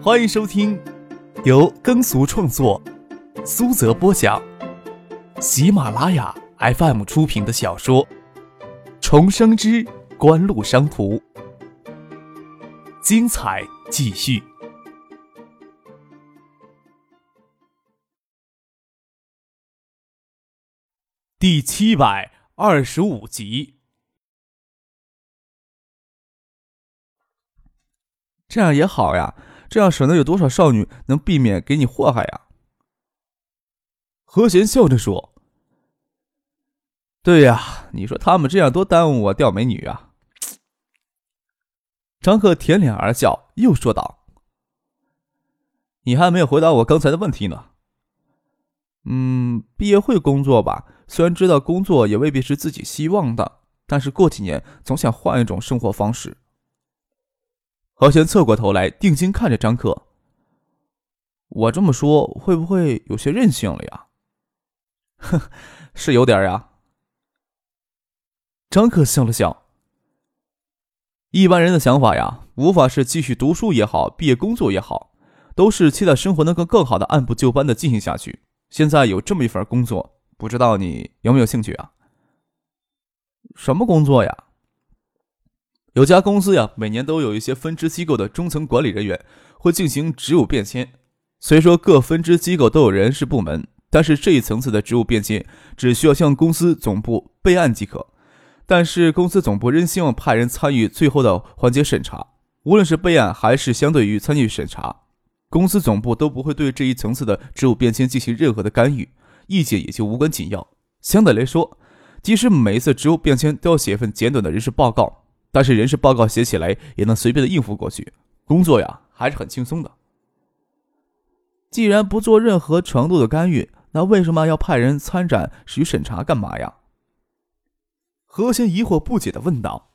欢迎收听由耕俗创作、苏泽播讲、喜马拉雅 FM 出品的小说《重生之官路商途》，精彩继续，第七百二十五集。这样也好呀，这样省得有多少少女能避免给你祸害呀。何贤笑着说：“对呀，你说他们这样多耽误我钓美女啊。”张克舔脸而笑，又说道：“你还没有回答我刚才的问题呢。嗯，毕业会工作吧？虽然知道工作也未必是自己希望的，但是过几年总想换一种生活方式。”何贤侧过头来，定睛看着张克。我这么说会不会有些任性了呀？哼，是有点呀。张克笑了笑。一般人的想法呀，无法是继续读书也好，毕业工作也好，都是期待生活能够更好的按部就班的进行下去。现在有这么一份工作，不知道你有没有兴趣啊？什么工作呀？有家公司呀，每年都有一些分支机构的中层管理人员会进行职务变迁。虽说各分支机构都有人事部门，但是这一层次的职务变迁只需要向公司总部备案即可。但是公司总部仍希望派人参与最后的环节审查，无论是备案还是相对于参与审查，公司总部都不会对这一层次的职务变迁进行任何的干预，意见也就无关紧要。相对来说，即使每一次职务变迁都要写一份简短的人事报告。但是人事报告写起来也能随便的应付过去，工作呀还是很轻松的。既然不做任何程度的干预，那为什么要派人参展与审查干嘛呀？何贤疑惑不解的问道。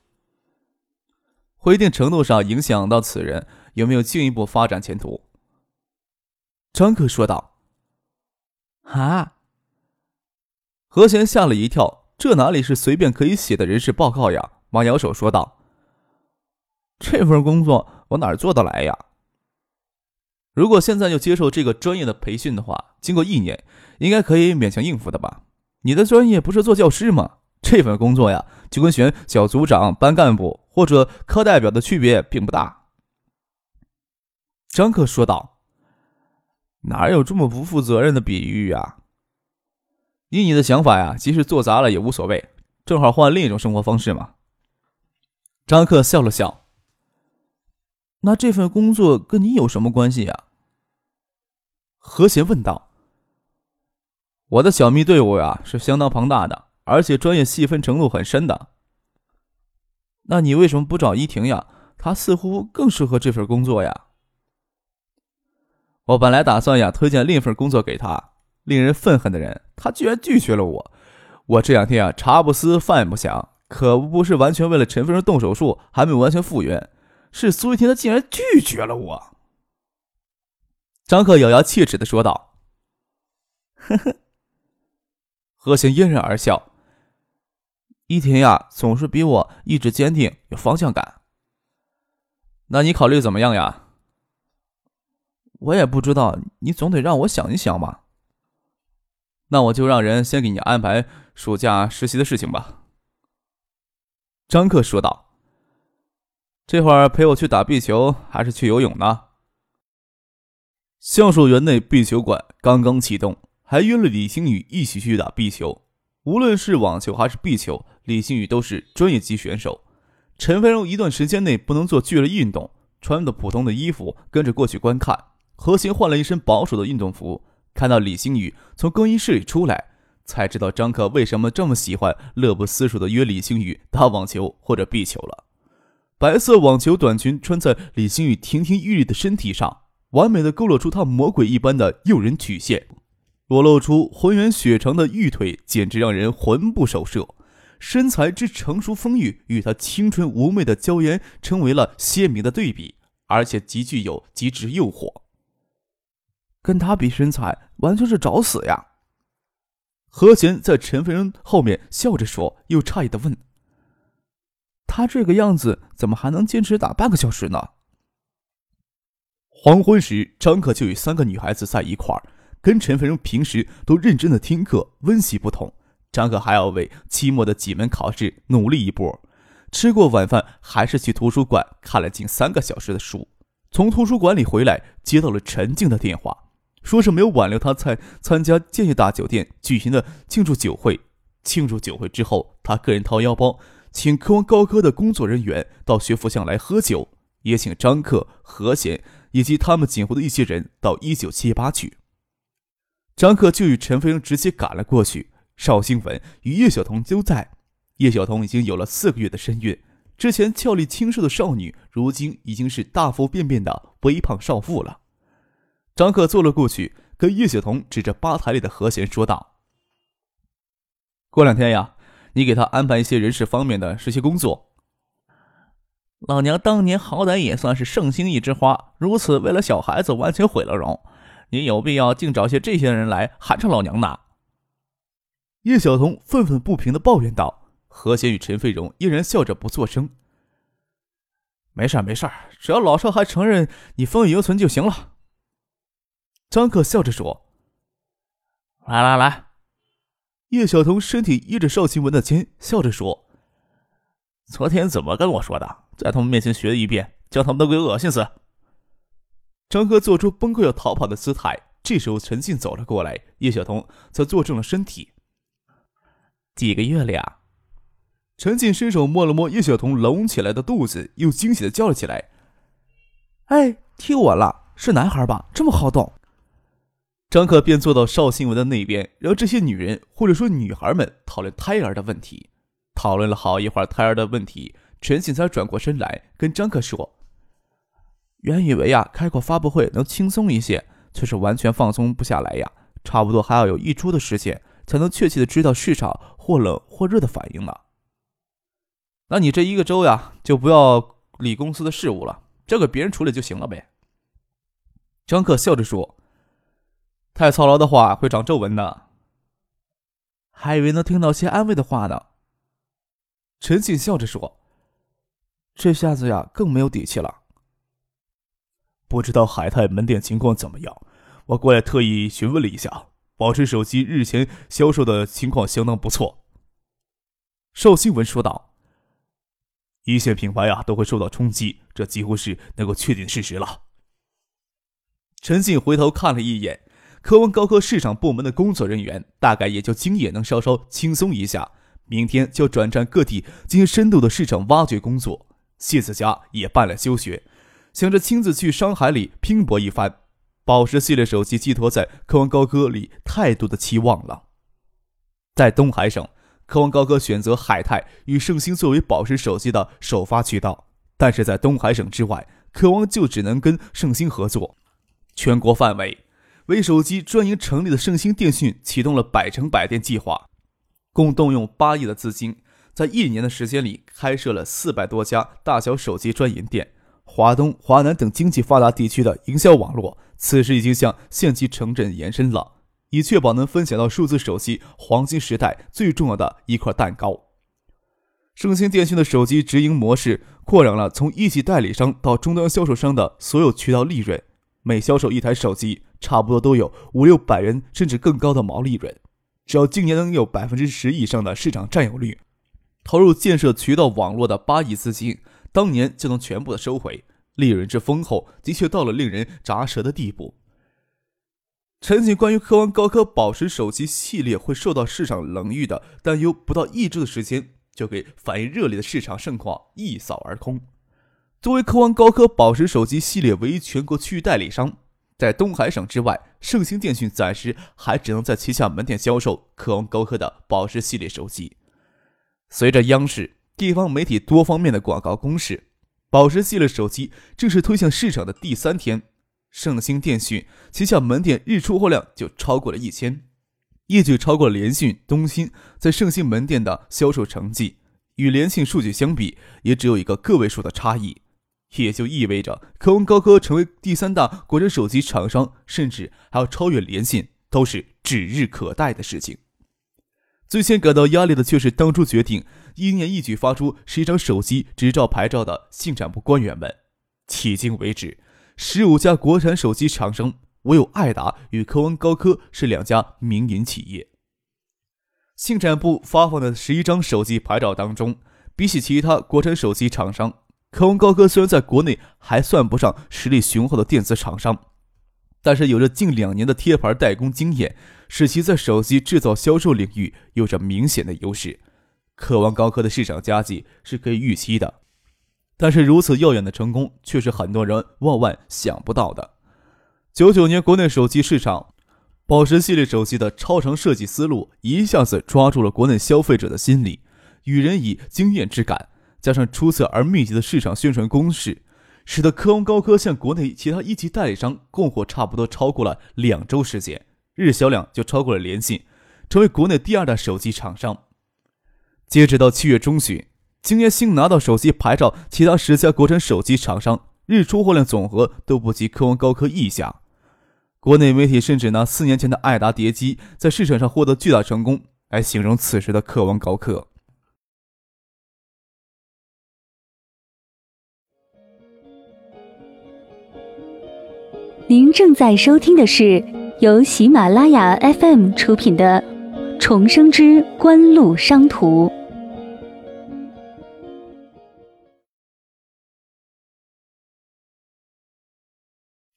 会一定程度上影响到此人有没有进一步发展前途。张克说道。啊！何贤吓了一跳，这哪里是随便可以写的人事报告呀？忙摇手说道：“这份工作我哪做得来呀？如果现在就接受这个专业的培训的话，经过一年，应该可以勉强应付的吧？你的专业不是做教师吗？这份工作呀，就跟选小组长、班干部或者科代表的区别并不大。”张克说道：“哪有这么不负责任的比喻呀？以你的想法呀，即使做砸了也无所谓，正好换另一种生活方式嘛。”张克笑了笑。那这份工作跟你有什么关系呀？何贤问道。我的小蜜队伍呀是相当庞大的，而且专业细分程度很深的。那你为什么不找依婷呀？她似乎更适合这份工作呀。我本来打算呀推荐另一份工作给她，令人愤恨的人，她居然拒绝了我。我这两天啊茶不思饭不想。可不是完全为了陈夫人动手术，还没完全复原。是苏一婷，她竟然拒绝了我。张克咬牙切齿的说道：“呵呵。”何行嫣然而笑。依婷呀，总是比我意志坚定，有方向感。那你考虑怎么样呀？我也不知道，你总得让我想一想嘛。那我就让人先给你安排暑假实习的事情吧。张克说道：“这会儿陪我去打壁球，还是去游泳呢？”橡树园内壁球馆刚刚启动，还约了李星宇一起去打壁球。无论是网球还是壁球，李星宇都是专业级选手。陈飞荣一段时间内不能做剧烈运动，穿的普通的衣服跟着过去观看。何晴换了一身保守的运动服，看到李星宇从更衣室里出来。才知道张克为什么这么喜欢乐不思蜀的约李星宇打网球或者壁球了。白色网球短裙穿在李星宇亭亭玉立的身体上，完美的勾勒出他魔鬼一般的诱人曲线，裸露出浑圆雪长的玉腿，简直让人魂不守舍。身材之成熟丰腴，与他清纯妩媚的娇颜成为了鲜明的对比，而且极具有极致诱惑。跟他比身材，完全是找死呀！何贤在陈飞荣后面笑着说，又诧异的问：“他这个样子，怎么还能坚持打半个小时呢？”黄昏时，张克就与三个女孩子在一块儿，跟陈飞荣平时都认真的听课温习不同。张克还要为期末的几门考试努力一波。吃过晚饭，还是去图书馆看了近三个小时的书。从图书馆里回来，接到了陈静的电话，说是没有挽留他参参加建业大酒店举行的庆祝酒会。庆祝酒会之后，他个人掏腰包，请科王高科的工作人员到学府巷来喝酒，也请张克、何贤以及他们警湖的一些人到一九七八去。张克就与陈飞荣直接赶了过去。邵新文与叶晓彤都在。叶晓彤已经有了四个月的身孕，之前俏丽清瘦的少女，如今已经是大腹便便的微胖少妇了。张克坐了过去，跟叶晓彤指着吧台里的和弦说道：“过两天呀，你给他安排一些人事方面的实习工作。老娘当年好歹也算是圣心一枝花，如此为了小孩子完全毁了容，你有必要净找些这些人来寒碜老娘呢？”叶晓彤愤愤不平的抱怨道：“何贤与陈飞荣依然笑着不作声。没事没事只要老少还承认你风雨犹存就行了。”张克笑着说：“来来来。”叶晓彤身体依着邵新文的肩，笑着说：“昨天怎么跟我说的？在他们面前学了一遍，叫他们都给恶心死。”张克做出崩溃要逃跑的姿态。这时候，陈静走了过来，叶晓彤则坐正了身体。几个月了呀？陈静伸手摸了摸叶晓彤隆起来的肚子，又惊喜的叫了起来：“哎，踢我了，是男孩吧？这么好动。”张克便坐到邵新文的那边，让这些女人或者说女孩们讨论胎儿的问题。讨论了好一会儿胎儿的问题，陈静才转过身来跟张克说：“原以为呀，开个发布会能轻松一些，却是完全放松不下来呀，差不多还要有一周的时间。”才能确切的知道市场或冷或热的反应呢。那你这一个周呀，就不要理公司的事务了，交给别人处理就行了呗。张克笑着说：“太操劳的话会长皱纹的。”还以为能听到些安慰的话呢。陈静笑着说：“这下子呀，更没有底气了。不知道海泰门店情况怎么样？我过来特意询问了一下。”保时手机日前销售的情况相当不错，邵新文说道：“一线品牌啊都会受到冲击，这几乎是能够确定事实了。”陈静回头看了一眼科文高科市场部门的工作人员，大概也就今夜能稍稍轻松一下，明天就转战各地进行深度的市场挖掘工作。谢子佳也办了休学，想着亲自去商海里拼搏一番。宝石系列手机寄托在科王高科里太多的期望了。在东海省，科王高科选择海泰与盛兴作为宝石手机的首发渠道，但是在东海省之外，科王就只能跟盛兴合作。全国范围，为手机专营成立的盛兴电讯启动了百城百店计划，共动用八亿的资金，在一年的时间里开设了四百多家大小手机专营店。华东、华南等经济发达地区的营销网络。此时已经向县级城镇延伸了，以确保能分享到数字手机黄金时代最重要的一块蛋糕。盛兴电讯的手机直营模式扩展了从一级代理商到终端销售商的所有渠道利润，每销售一台手机，差不多都有五六百元甚至更高的毛利润。只要今年能有百分之十以上的市场占有率，投入建设渠道网络的八亿资金，当年就能全部的收回。利润之丰厚，的确到了令人咂舌的地步。陈景关于科王高科宝石手机系列会受到市场冷遇的担忧，不到一周的时间，就给反应热烈的市场盛况一扫而空。作为科王高科宝石手机系列唯一全国区域代理商，在东海省之外，盛兴电讯暂时还只能在旗下门店销售科王高科的宝石系列手机。随着央视、地方媒体多方面的广告攻势。宝石系列手机正式推向市场的第三天，盛兴电讯旗下门店日出货量就超过了一千，业绩超过了联讯、东兴在盛兴门店的销售成绩，与联信数据相比，也只有一个个位数的差异，也就意味着科文高科成为第三大国产手机厂商，甚至还要超越联信，都是指日可待的事情。最先感到压力的却是当初决定一年一举发出十一张手机执照牌照的信产部官员们。迄今为止，十五家国产手机厂商，唯有爱达与科王高科是两家民营企业。信产部发放的十一张手机牌照当中，比起其他国产手机厂商，科王高科虽然在国内还算不上实力雄厚的电子厂商，但是有着近两年的贴牌代工经验，使其在手机制造销售领域有着明显的优势。科王高科的市场佳绩是可以预期的。但是如此耀眼的成功，却是很多人万万想不到的。九九年国内手机市场，宝石系列手机的超长设计思路一下子抓住了国内消费者的心理，与人以惊艳之感，加上出色而密集的市场宣传攻势，使得科王高科向国内其他一级代理商供货差不多超过了两周时间，日销量就超过了联信，成为国内第二大手机厂商。截止到七月中旬。今年新拿到手机牌照，其他十家国产手机厂商日出货量总和都不及科王高科一家。国内媒体甚至拿四年前的爱达叠机在市场上获得巨大成功来形容此时的科王高科。您正在收听的是由喜马拉雅 FM 出品的《重生之官路商途》。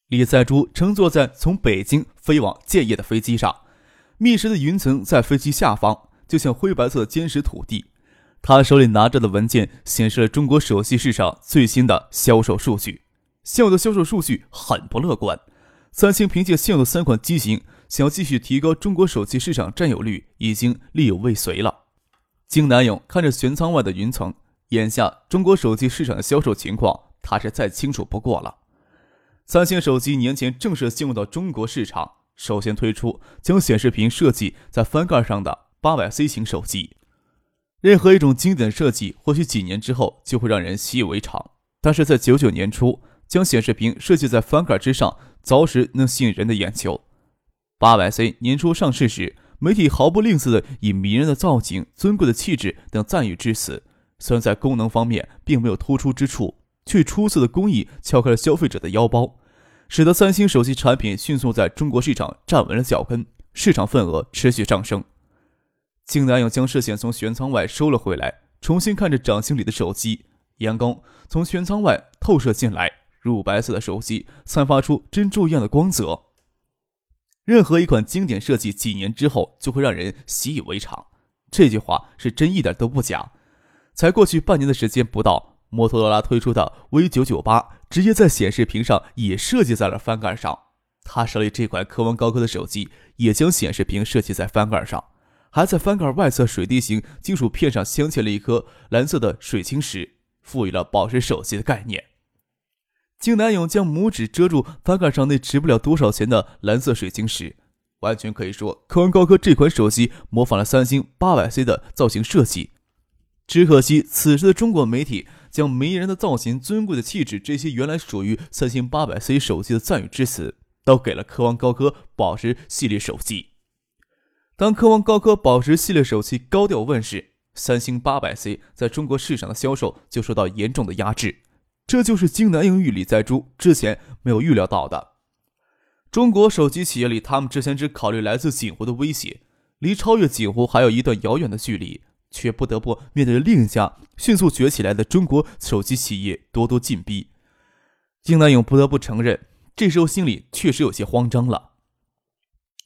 李在洙乘坐在从北京飞往建业的飞机上，密实的云层在飞机下方，就像灰白色的坚实土地。他手里拿着的文件显示了中国手机市场最新的销售数据，现有的销售数据很不乐观。三星凭借现有的三款机型，想要继续提高中国手机市场占有率，已经力有未遂了。金南勇看着舷舱外的云层，眼下中国手机市场的销售情况，他是再清楚不过了。三星手机年前正式进入到中国市场，首先推出将显示屏设计在翻盖上的八百 C 型手机。任何一种经典设计，或许几年之后就会让人习以为常，但是在九九年初将显示屏设计在翻盖之上，着实能吸引人的眼球。八百 C 年初上市时，媒体毫不吝啬的以迷人的造型、尊贵的气质等赞誉之词，虽然在功能方面并没有突出之处。却出色的工艺撬开了消费者的腰包，使得三星手机产品迅速在中国市场站稳了脚跟，市场份额持续上升。金南勇将视线从舷舱外收了回来，重新看着掌心里的手机，阳光从舷舱外透射进来，乳白色的手机散发出珍珠一样的光泽。任何一款经典设计，几年之后就会让人习以为常。这句话是真一点都不假。才过去半年的时间不到。摩托罗拉推出的 V 九九八直接在显示屏上也设计在了翻盖上。他手里这款科文高科的手机也将显示屏设计在翻盖上，还在翻盖外侧水滴形金属片上镶嵌了一颗蓝色的水晶石，赋予了宝石手机的概念。金南勇将拇指遮住翻盖上那值不了多少钱的蓝色水晶石，完全可以说科王高科这款手机模仿了三星八百 C 的造型设计。只可惜此时的中国媒体。将迷人的造型、尊贵的气质，这些原来属于三星八百 C 手机的赞誉之词，都给了科王高科宝石系列手机。当科王高科宝石系列手机高调问世，三星八百 C 在中国市场的销售就受到严重的压制。这就是金南英与李在洙之前没有预料到的。中国手机企业里，他们之前只考虑来自锦湖的威胁，离超越锦湖还有一段遥远的距离。却不得不面对另一家迅速崛起来的中国手机企业咄咄进逼，金南勇不得不承认，这时候心里确实有些慌张了。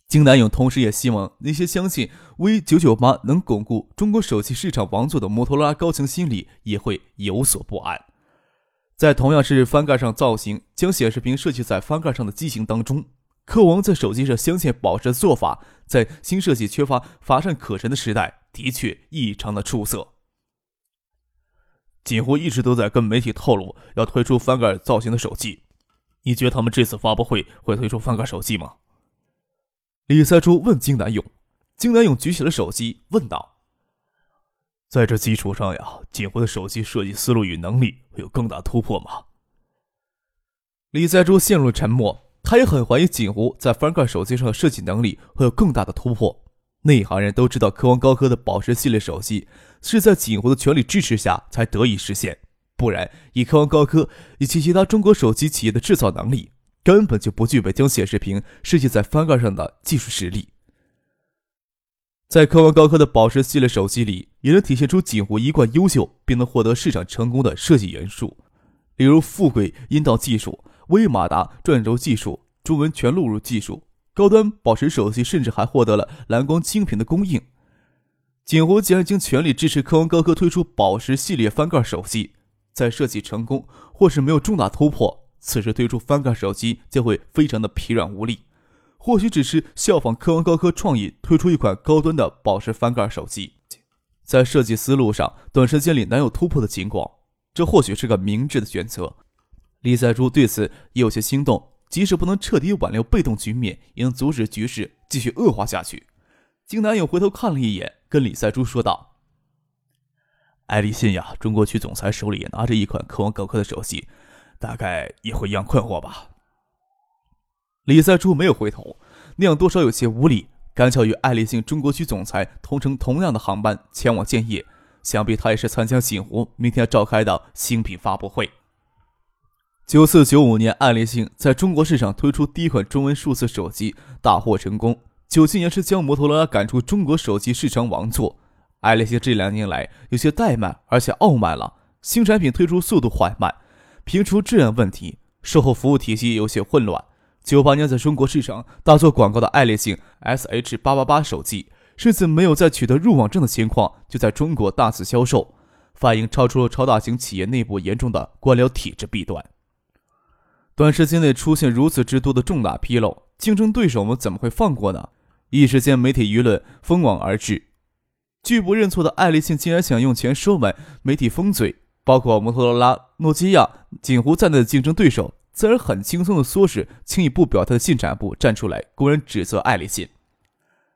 金南勇同时也希望那些相信 V 九九八能巩固中国手机市场王座的摩托罗拉高层心里也会有所不安。在同样是翻盖上造型，将显示屏设计在翻盖上的机型当中。科王在手机上镶嵌宝石的做法，在新设计缺乏乏善可陈的时代，的确异常的出色。锦湖一直都在跟媒体透露要推出翻盖造型的手机，你觉得他们这次发布会会推出翻盖手机吗？李赛珠问金南勇。金南勇举起了手机，问道：“在这基础上呀，锦湖的手机设计思路与能力会有更大突破吗？”李在洙陷入沉默。他也很怀疑锦湖在翻盖手机上的设计能力会有更大的突破。内行人都知道，科王高科的宝石系列手机是在锦湖的全力支持下才得以实现，不然以科王高科以及其他中国手机企业的制造能力，根本就不具备将显示屏设计在翻盖上的技术实力。在科王高科的宝石系列手机里，也能体现出锦湖一贯优秀并能获得市场成功的设计元素，例如富贵阴道技术、微马达转轴技术、中文全录入技术。高端宝石手机甚至还获得了蓝光晶屏的供应。锦湖既然经全力支持科王高科推出宝石系列翻盖手机，在设计成功或是没有重大突破，此时推出翻盖手机将会非常的疲软无力。或许只是效仿科王高科创意推出一款高端的宝石翻盖手机，在设计思路上短时间里难有突破的情况，这或许是个明智的选择。李在洙对此也有些心动，即使不能彻底挽留被动局面，也能阻止局势继续恶化下去。金南勇回头看了一眼，跟李在洙说道：“艾立信呀，中国区总裁手里也拿着一款科王高科的手机，大概也会一样困惑吧。”李在洙没有回头，那样多少有些无礼。赶巧与爱立信中国区总裁同乘同样的航班前往建业，想必他也是参加锦湖明天召开的新品发布会。九四九五年，爱立信在中国市场推出第一款中文数字手机，大获成功。九七年是将摩托罗拉赶出中国手机市场王座。爱立信这两年来有些怠慢，而且傲慢了，新产品推出速度缓慢，评出质量问题，售后服务体系有些混乱。九八年在中国市场大做广告的爱立信 S H 八八八手机，甚至没有在取得入网证的情况就在中国大肆销售，反映超出了超大型企业内部严重的官僚体制弊端。短时间内出现如此之多的重大纰漏，竞争对手们怎么会放过呢？一时间，媒体舆论蜂拥而至。拒不认错的爱立信竟然想用钱收买媒体封嘴，包括摩托罗拉、诺基亚、锦湖在内的竞争对手。自然很轻松的唆使轻易不表态的信产部站出来公然指责爱立信。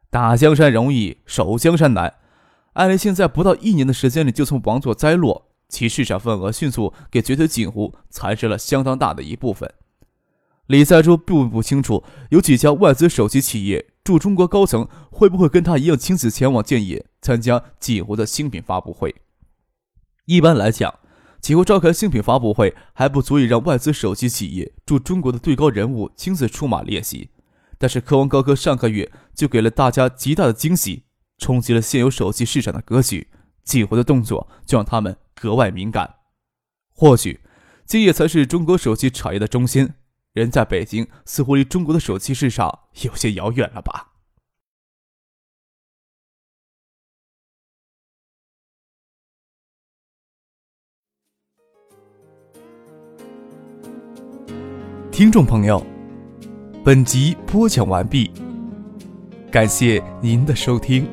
打江山容易守江山难，爱立信在不到一年的时间里就从王座栽落，其市场份额迅速给绝对锦湖蚕食了相当大的一部分。李在洙并不清楚有几家外资手机企业驻中国高层会不会跟他一样亲自前往建业参加锦湖的新品发布会。一般来讲。几乎召开新品发布会还不足以让外资手机企业驻中国的最高人物亲自出马练习，但是科王高科上个月就给了大家极大的惊喜，冲击了现有手机市场的格局。锦湖的动作就让他们格外敏感。或许，建业才是中国手机产业的中心，人在北京似乎离中国的手机市场有些遥远了吧。听众朋友，本集播讲完毕，感谢您的收听。